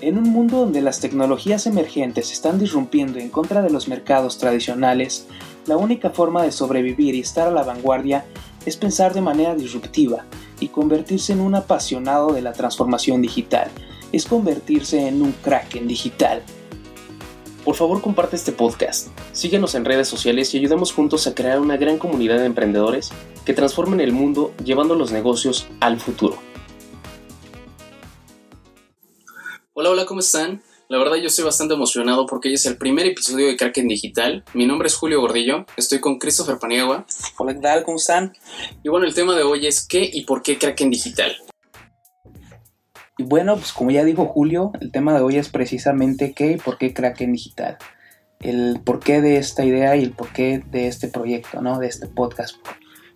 En un mundo donde las tecnologías emergentes están disrumpiendo en contra de los mercados tradicionales, la única forma de sobrevivir y estar a la vanguardia es pensar de manera disruptiva y convertirse en un apasionado de la transformación digital, es convertirse en un crack en digital. Por favor comparte este podcast, síguenos en redes sociales y ayudemos juntos a crear una gran comunidad de emprendedores que transformen el mundo llevando los negocios al futuro. Hola, ¿cómo están? La verdad yo estoy bastante emocionado porque hoy es el primer episodio de Kraken Digital. Mi nombre es Julio Gordillo, estoy con Christopher Paniagua. Hola, ¿qué tal? ¿Cómo están? Y bueno, el tema de hoy es qué y por qué Kraken Digital. Y bueno, pues como ya dijo Julio, el tema de hoy es precisamente qué y por qué Kraken Digital. El porqué de esta idea y el porqué de este proyecto, ¿no? De este podcast.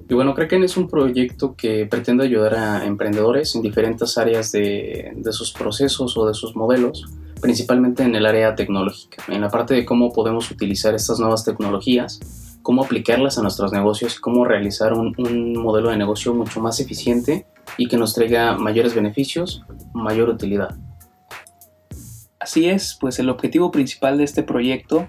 Y bueno, Kraken es un proyecto que pretende ayudar a emprendedores en diferentes áreas de, sus procesos o de sus modelos, principalmente en el área tecnológica, en la parte de cómo podemos utilizar estas nuevas tecnologías, cómo aplicarlas a nuestros negocios cómo realizar un modelo de negocio mucho más eficiente y que nos traiga mayores beneficios, mayor utilidad. Así es, pues el objetivo principal de este proyecto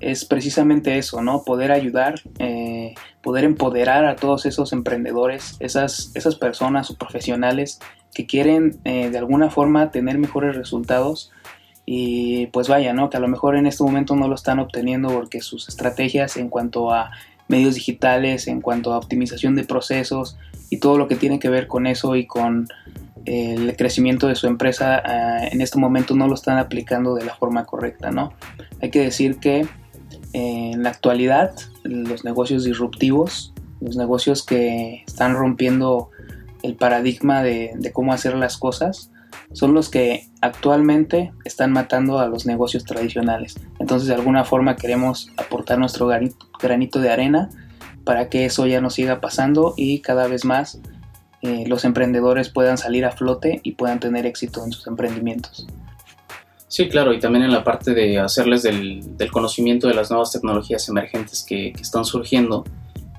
es precisamente eso, ¿no? Poder ayudar, eh, poder empoderar a todos esos emprendedores, esas, esas personas o profesionales que quieren eh, de alguna forma tener mejores resultados y pues vaya, ¿no? Que a lo mejor en este momento no lo están obteniendo porque sus estrategias en cuanto a medios digitales, en cuanto a optimización de procesos y todo lo que tiene que ver con eso y con el crecimiento de su empresa ah, en este momento no lo están aplicando de la forma correcta, ¿no? Hay que decir que en la actualidad los negocios disruptivos, los negocios que están rompiendo el paradigma de, cómo hacer las cosas, son los que actualmente están matando a los negocios tradicionales. Entonces de alguna forma queremos aportar nuestro granito de arena para que eso ya no siga pasando y cada vez más eh, los emprendedores puedan salir a flote y puedan tener éxito en sus emprendimientos. Sí, claro, y también en la parte de hacerles del, conocimiento de las nuevas tecnologías emergentes que, están surgiendo,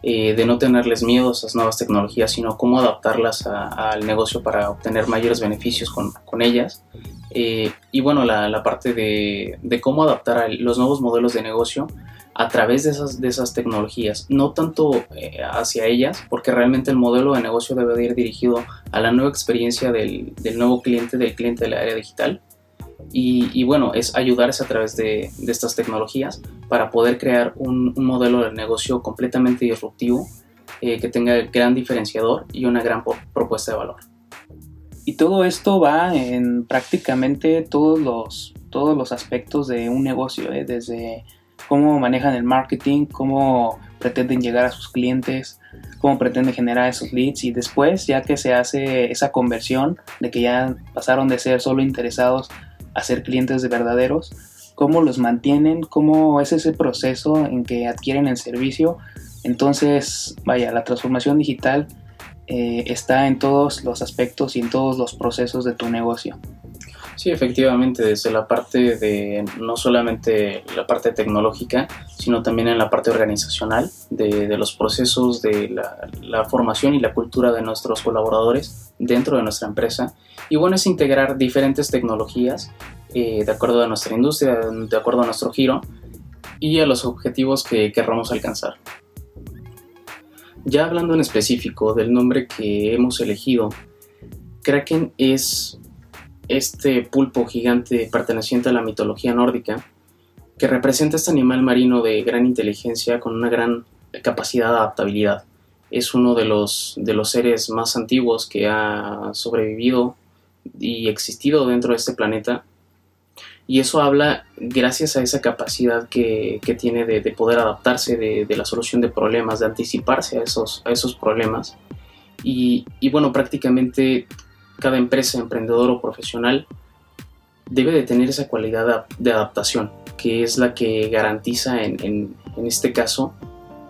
eh, de no tenerles miedo a esas nuevas tecnologías, sino cómo adaptarlas al negocio para obtener mayores beneficios con, ellas. Eh, y bueno, la, parte de, cómo adaptar los nuevos modelos de negocio a través de esas, de esas tecnologías, no tanto eh, hacia ellas, porque realmente el modelo de negocio debe ir dirigido a la nueva experiencia del, del nuevo cliente, del cliente de la área digital, y, bueno, es ayudarse a través de, estas tecnologías para poder crear un, modelo de negocio completamente disruptivo eh, que tenga gran diferenciador y una gran propuesta de valor. Y todo esto va en prácticamente todos los, todos los aspectos de un negocio, eh, desde cómo manejan el marketing, cómo pretenden llegar a sus clientes, cómo pretenden generar esos leads y después ya que se hace esa conversión de que ya pasaron de ser solo interesados a ser clientes de verdaderos, cómo los mantienen, cómo es ese proceso en que adquieren el servicio. Entonces, vaya, la transformación digital eh, está en todos los aspectos y en todos los procesos de tu negocio. Sí, efectivamente, desde la parte de no solamente la parte tecnológica, sino también en la parte organizacional, de, los procesos, de la, formación y la cultura de nuestros colaboradores dentro de nuestra empresa. Y bueno, es integrar diferentes tecnologías eh, de acuerdo a nuestra industria, de acuerdo a nuestro giro y a los objetivos que querramos alcanzar. Ya hablando en específico del nombre que hemos elegido, Kraken es este pulpo gigante perteneciente a la mitología nórdica, que representa este animal marino de gran inteligencia con una gran capacidad de adaptabilidad. Es uno de los, de los seres más antiguos que ha sobrevivido y existido dentro de este planeta. Y eso habla gracias a esa capacidad que, tiene de, poder adaptarse, de, la solución de problemas, de anticiparse a esos, a esos problemas. Y, y bueno, prácticamente cada empresa, emprendedor o profesional debe de tener esa cualidad de adaptación, que es la que garantiza en, este caso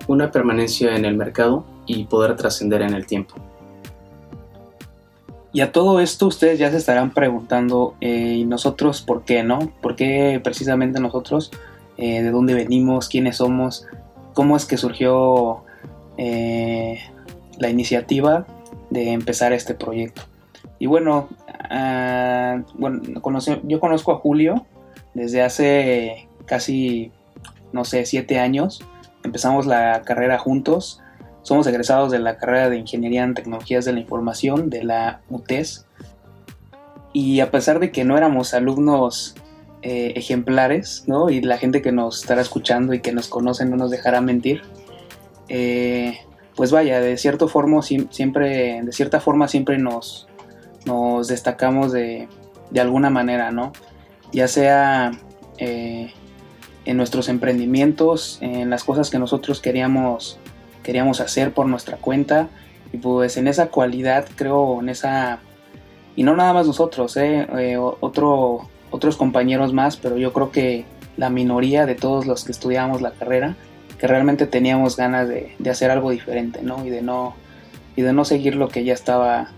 una permanencia en el mercado y poder trascender en el tiempo. Y a todo esto ustedes ya se estarán preguntando, eh, ¿y nosotros por qué, no? ¿Por qué precisamente nosotros? Eh, ¿De dónde venimos? ¿Quiénes somos? ¿Cómo es que surgió eh, la iniciativa de empezar este proyecto? Y bueno, ah, bueno, yo conozco a Julio desde hace casi, no sé, siete años. Empezamos la carrera juntos. Somos egresados de la carrera de Ingeniería en Tecnologías de la Información de la UTES. Y a pesar de que no éramos alumnos eh, ejemplares, ¿no? Y la gente que nos estará escuchando y que nos conoce no nos dejará mentir. Eh, pues vaya, de cierta forma siempre, de cierta forma siempre nos, nos destacamos de, de alguna manera, ¿no? Ya sea eh, en nuestros emprendimientos, en las cosas que nosotros queríamos, queríamos hacer por nuestra cuenta. Y pues en esa cualidad, creo, en esa... Y no nada más nosotros, eh, eh, otro, otros compañeros más, pero yo creo que la minoría de todos los que estudiábamos la carrera, que realmente teníamos ganas de, hacer algo diferente, ¿no? Y de no, y de no seguir lo que ya estaba,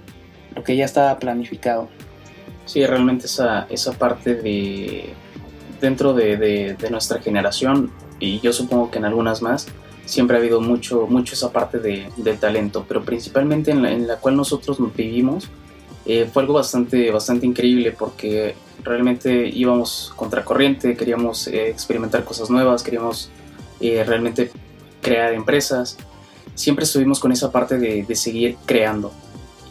lo que ya estaba planificado. Sí, realmente esa, esa parte de dentro de, nuestra generación, y yo supongo que en algunas más, siempre ha habido mucho, mucho esa parte de, del talento, pero principalmente en la, en la cual nosotros vivimos, eh, fue algo bastante, bastante increíble porque realmente íbamos contracorriente, queríamos eh, experimentar cosas nuevas, queríamos eh, realmente crear empresas. Siempre estuvimos con esa parte de, de seguir creando.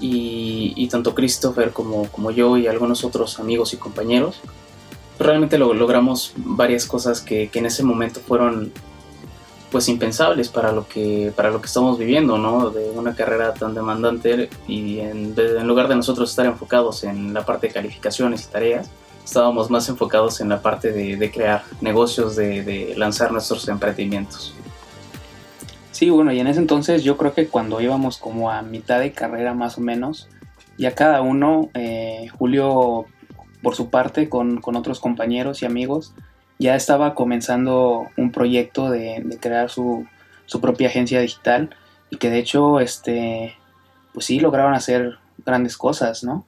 Y, tanto Christopher como, como yo y algunos otros amigos y compañeros, realmente lo, logramos varias cosas que, que, en ese momento fueron pues impensables para lo que para lo que estamos viviendo no de una carrera tan demandante y en, en lugar de nosotros estar enfocados en la parte de calificaciones y tareas estábamos más enfocados en la parte de, crear negocios, de, lanzar nuestros emprendimientos. Sí, bueno, y en ese entonces yo creo que cuando íbamos como a mitad de carrera más o menos, ya cada uno, eh, Julio por su parte con, otros compañeros y amigos, ya estaba comenzando un proyecto de, crear su, su, propia agencia digital y que de hecho, este, pues sí, lograron hacer grandes cosas, ¿no?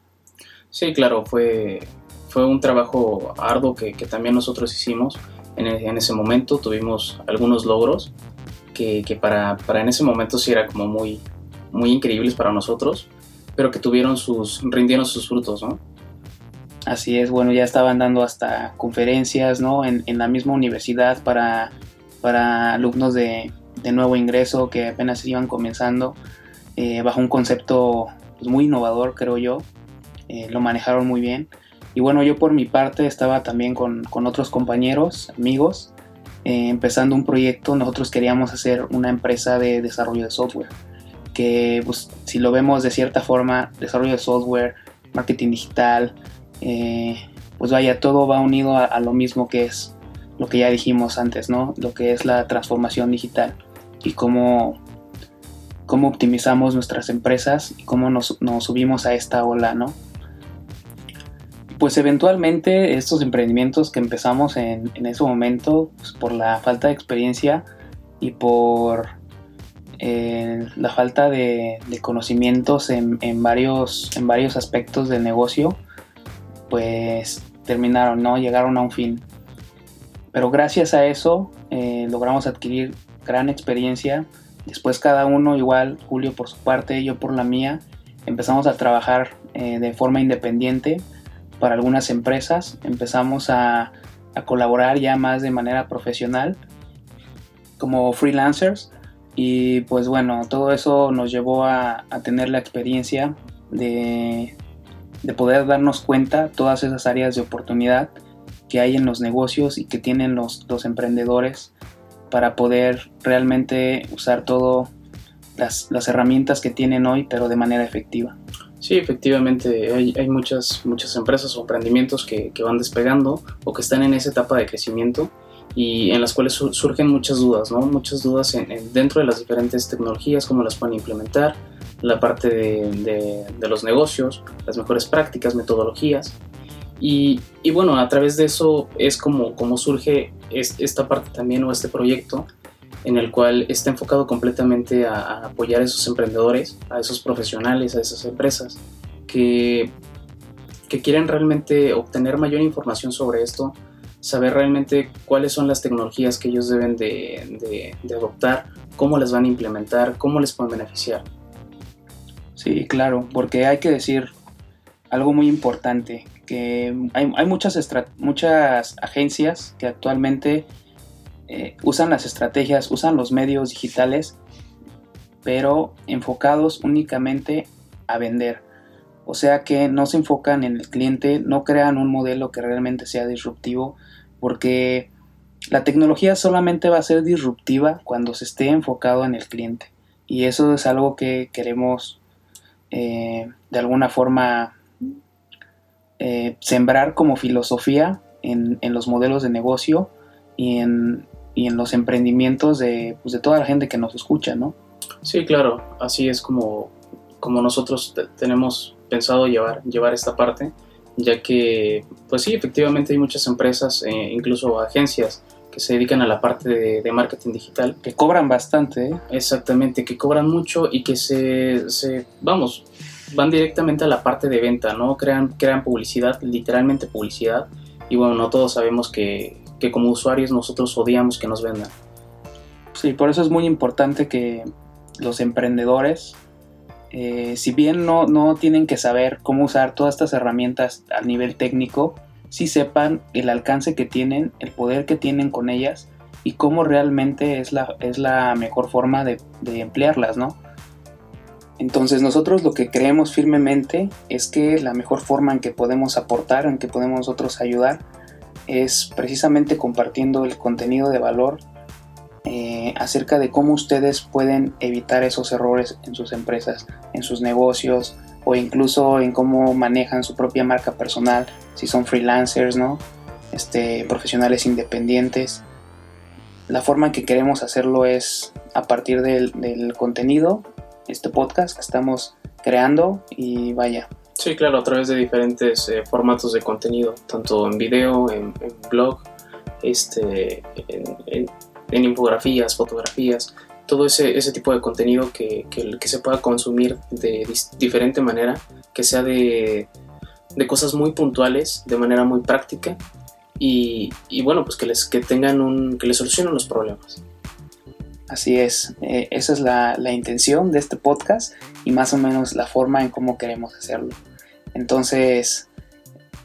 Sí, claro, fue, fue un trabajo arduo que, también nosotros hicimos en, en, ese momento. Tuvimos algunos logros que, para, para, en ese momento sí era como muy, muy increíbles para nosotros, pero que tuvieron sus, rindieron sus frutos, ¿no? Así es, bueno, ya estaban dando hasta conferencias, ¿no? En, en la misma universidad para, para alumnos de, de, nuevo ingreso que apenas iban comenzando, eh, bajo un concepto pues, muy innovador, creo yo. Eh, lo manejaron muy bien. Y bueno, yo por mi parte estaba también con, otros compañeros, amigos, eh, empezando un proyecto. Nosotros queríamos hacer una empresa de desarrollo de software, que pues, si lo vemos de cierta forma, desarrollo de software, marketing digital, eh, pues vaya, todo va unido a, lo mismo que es lo que ya dijimos antes, ¿no? Lo que es la transformación digital y cómo, cómo optimizamos nuestras empresas y cómo nos, nos subimos a esta ola, ¿no? Pues eventualmente estos emprendimientos que empezamos en, ese momento, pues, por la falta de experiencia y por eh, la falta de, conocimientos en, varios, en varios aspectos del negocio, pues terminaron, ¿no? Llegaron a un fin. Pero gracias a eso eh, logramos adquirir gran experiencia. Después cada uno, igual Julio por su parte, yo por la mía, empezamos a trabajar eh, de forma independiente para algunas empresas, empezamos a, colaborar ya más de manera profesional como freelancers y pues bueno, todo eso nos llevó a, tener la experiencia de, poder darnos cuenta todas esas áreas de oportunidad que hay en los negocios y que tienen los, los emprendedores para poder realmente usar todas las herramientas que tienen hoy, pero de manera efectiva. Sí, efectivamente, hay, muchas, muchas empresas o emprendimientos que, que, van despegando o que están en esa etapa de crecimiento y en las cuales surgen muchas dudas, ¿no? Muchas dudas en, dentro de las diferentes tecnologías, cómo las pueden implementar, la parte de, de, los negocios, las mejores prácticas, metodologías. Y, y, bueno, a través de eso es como, como surge esta parte también o este proyecto en el cual está enfocado completamente a, apoyar a esos emprendedores, a esos profesionales, a esas empresas que, que quieren realmente obtener mayor información sobre esto, saber realmente cuáles son las tecnologías que ellos deben de, de, adoptar, cómo las van a implementar, cómo les pueden beneficiar. Sí, claro, porque hay que decir, algo muy importante, que hay, hay muchas, muchas agencias que actualmente eh, usan las estrategias, usan los medios digitales, pero enfocados únicamente a vender. O sea que no se enfocan en el cliente, no crean un modelo que realmente sea disruptivo, porque la tecnología solamente va a ser disruptiva cuando se esté enfocado en el cliente. Y eso es algo que queremos eh, de alguna forma eh, sembrar como filosofía en, los modelos de negocio y en, y en los emprendimientos de, pues, de toda la gente que nos escucha, ¿no? Sí, claro, así es como, como nosotros tenemos pensado llevar, llevar esta parte, ya que, pues sí, efectivamente hay muchas empresas, eh, incluso agencias, que se dedican a la parte de, marketing digital. Que cobran bastante, ¿eh? Exactamente, que cobran mucho y que se, se, vamos, van directamente a la parte de venta, ¿no? Crean, crean publicidad, literalmente publicidad. Y bueno, no todos sabemos que, que como usuarios nosotros odiamos que nos vendan. Sí, por eso es muy importante que los emprendedores, eh, si bien no, no tienen que saber cómo usar todas estas herramientas a nivel técnico, sí sepan el alcance que tienen, el poder que tienen con ellas y cómo realmente es la, es la mejor forma de, de emplearlas, ¿no? Entonces nosotros lo que creemos firmemente es que la mejor forma en que podemos aportar, en que podemos nosotros ayudar, es precisamente compartiendo el contenido de valor eh, acerca de cómo ustedes pueden evitar esos errores en sus empresas, en sus negocios o incluso en cómo manejan su propia marca personal, si son freelancers, ¿no? Este, profesionales independientes. La forma en que queremos hacerlo es a partir del, contenido, este podcast que estamos creando y vaya, Sí, claro, a través de diferentes eh, formatos de contenido, tanto en video, en, blog, este, en, infografías, fotografías, todo ese, ese tipo de contenido que, que, se pueda consumir de diferente manera, que sea de, de, cosas muy puntuales, de manera muy práctica y, y, bueno, pues que les que tengan un, que les solucionen los problemas. Así es, eh, esa es la, la intención de este podcast y más o menos la forma en cómo queremos hacerlo. Entonces,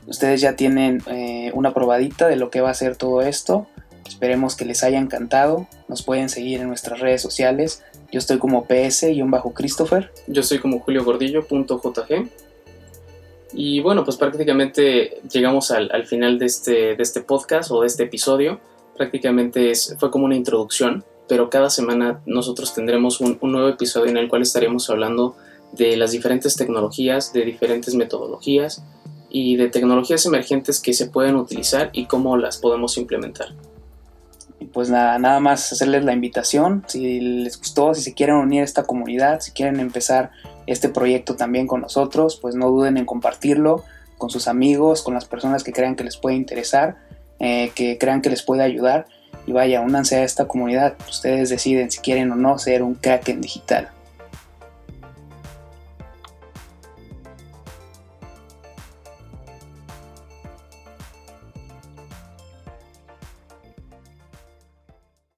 ustedes ya tienen eh, una probadita de lo que va a ser todo esto. Esperemos que les haya encantado. Nos pueden seguir en nuestras redes sociales. Yo estoy como ps-christopher. Yo estoy como juliogordillo.jg. Y bueno, pues prácticamente llegamos al, final de este, de este podcast o de este episodio. Prácticamente fue como una introducción, pero cada semana nosotros tendremos un, un nuevo episodio en el cual estaremos hablando de las diferentes tecnologías, de diferentes metodologías y de tecnologías emergentes que se pueden utilizar y cómo las podemos implementar. Pues nada, nada más hacerles la invitación, si les gustó, si se quieren unir a esta comunidad, si quieren empezar este proyecto también con nosotros, pues no duden en compartirlo con sus amigos, con las personas que crean que les puede interesar, eh, que crean que les puede ayudar y vaya, únanse a esta comunidad, ustedes deciden si quieren o no ser un crack en digital.